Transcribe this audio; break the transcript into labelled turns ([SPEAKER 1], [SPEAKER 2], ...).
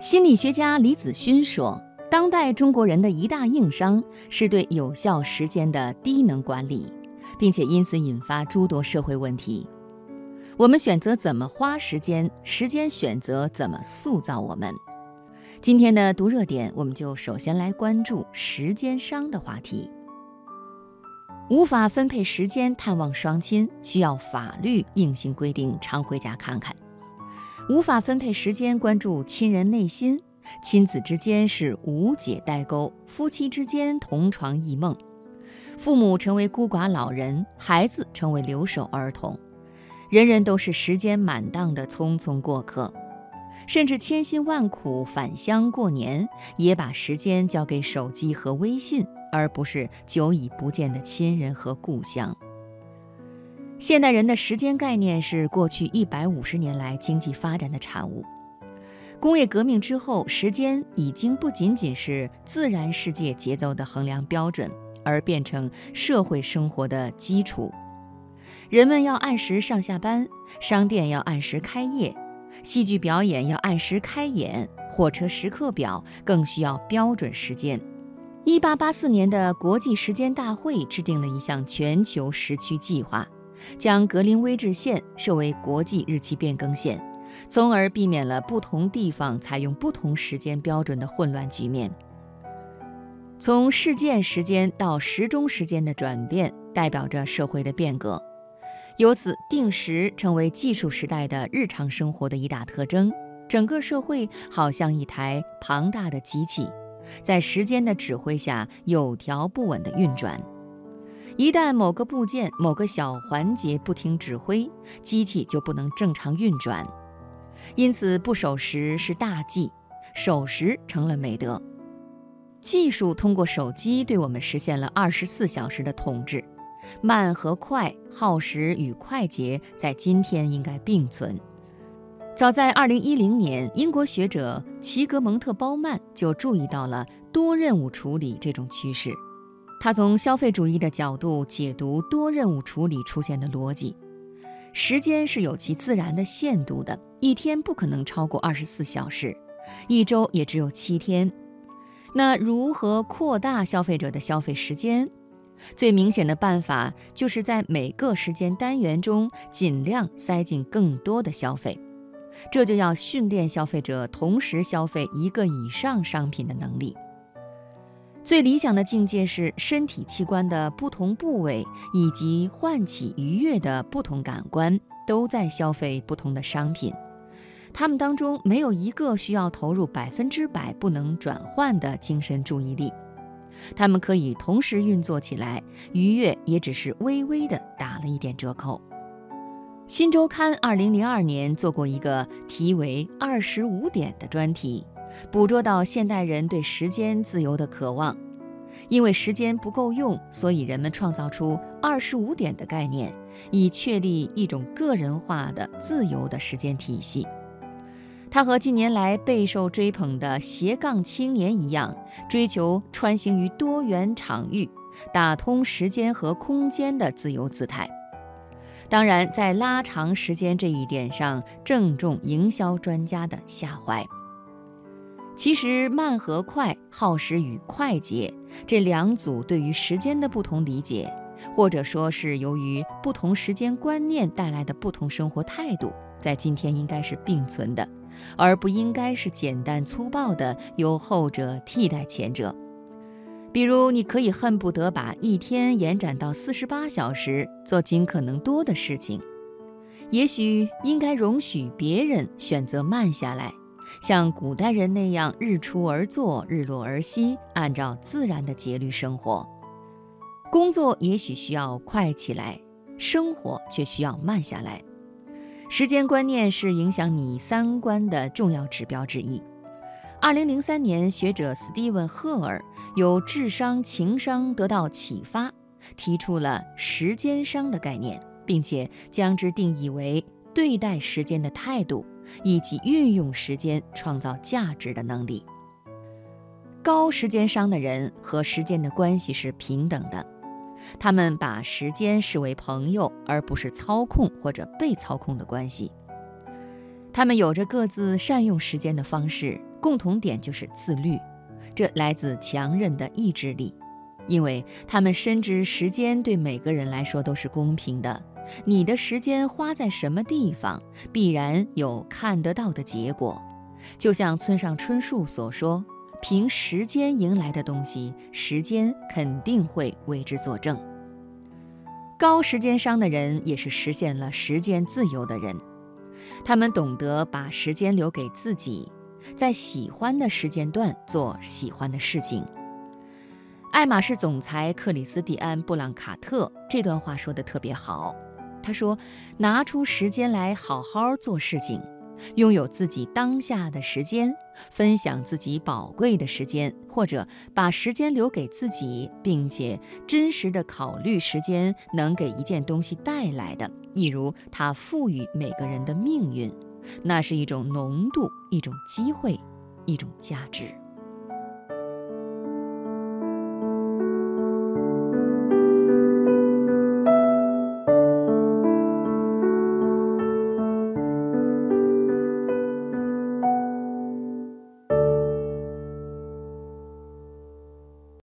[SPEAKER 1] 心理学家李子勋说，当代中国人的一大硬伤是对有效时间的低能管理，并且因此引发诸多社会问题。我们选择怎么花时间，时间选择怎么塑造我们。今天的读热点，我们就首先来关注时间商的话题。无法分配时间探望双亲，需要法律硬性规定常回家看看。无法分配时间关注亲人内心，亲子之间是无解代沟，夫妻之间同床异梦，父母成为孤寡老人，孩子成为留守儿童，人人都是时间满档的匆匆过客，甚至千辛万苦返乡过年，也把时间交给手机和微信，而不是久已不见的亲人和故乡。现代人的时间概念是过去一百五十年来经济发展的产物。工业革命之后，时间已经不仅仅是自然世界节奏的衡量标准，而变成社会生活的基础。人们要按时上下班，商店要按时开业，戏剧表演要按时开演，火车时刻表更需要标准时间。一八八四年的国际时间大会制定了一项全球时区计划。将格林威治线设为国际日期变更线，从而避免了不同地方采用不同时间标准的混乱局面。从事件时间到时钟时间的转变，代表着社会的变革。由此，定时成为技术时代的日常生活的一大特征。整个社会好像一台庞大的机器，在时间的指挥下有条不紊地运转。一旦某个部件、某个小环节不听指挥，机器就不能正常运转。因此，不守时是大忌，守时成了美德。技术通过手机对我们实现了二十四小时的统治，慢和快、耗时与快捷在今天应该并存。早在二零一零年，英国学者齐格蒙特·鲍曼就注意到了多任务处理这种趋势。他从消费主义的角度解读多任务处理出现的逻辑：时间是有其自然的限度的，一天不可能超过二十四小时，一周也只有七天。那如何扩大消费者的消费时间？最明显的办法就是在每个时间单元中尽量塞进更多的消费，这就要训练消费者同时消费一个以上商品的能力。最理想的境界是身体器官的不同部位以及唤起愉悦的不同感官都在消费不同的商品，它们当中没有一个需要投入百分之百不能转换的精神注意力，它们可以同时运作起来，愉悦也只是微微的打了一点折扣。新周刊二零零二年做过一个题为“二十五点”的专题。捕捉到现代人对时间自由的渴望，因为时间不够用，所以人们创造出二十五点的概念，以确立一种个人化的自由的时间体系。它和近年来备受追捧的斜杠青年一样，追求穿行于多元场域、打通时间和空间的自由姿态。当然，在拉长时间这一点上，正中营销专家的下怀。其实，慢和快、耗时与快捷这两组对于时间的不同理解，或者说是由于不同时间观念带来的不同生活态度，在今天应该是并存的，而不应该是简单粗暴的由后者替代前者。比如，你可以恨不得把一天延展到四十八小时，做尽可能多的事情；也许应该容许别人选择慢下来。像古代人那样日出而作，日落而息，按照自然的节律生活。工作也许需要快起来，生活却需要慢下来。时间观念是影响你三观的重要指标之一。二零零三年，学者斯蒂文·赫尔由智商、情商得到启发，提出了“时间商”的概念，并且将之定义为对待时间的态度。以及运用时间创造价值的能力。高时间商的人和时间的关系是平等的，他们把时间视为朋友，而不是操控或者被操控的关系。他们有着各自善用时间的方式，共同点就是自律，这来自强韧的意志力，因为他们深知时间对每个人来说都是公平的。你的时间花在什么地方，必然有看得到的结果。就像村上春树所说：“凭时间迎来的东西，时间肯定会为之作证。”高时间商的人也是实现了时间自由的人，他们懂得把时间留给自己，在喜欢的时间段做喜欢的事情。爱马仕总裁克里斯蒂安·布朗卡特这段话说得特别好。他说：“拿出时间来好好做事情，拥有自己当下的时间，分享自己宝贵的时间，或者把时间留给自己，并且真实的考虑时间能给一件东西带来的，例如它赋予每个人的命运，那是一种浓度，一种机会，一种价值。”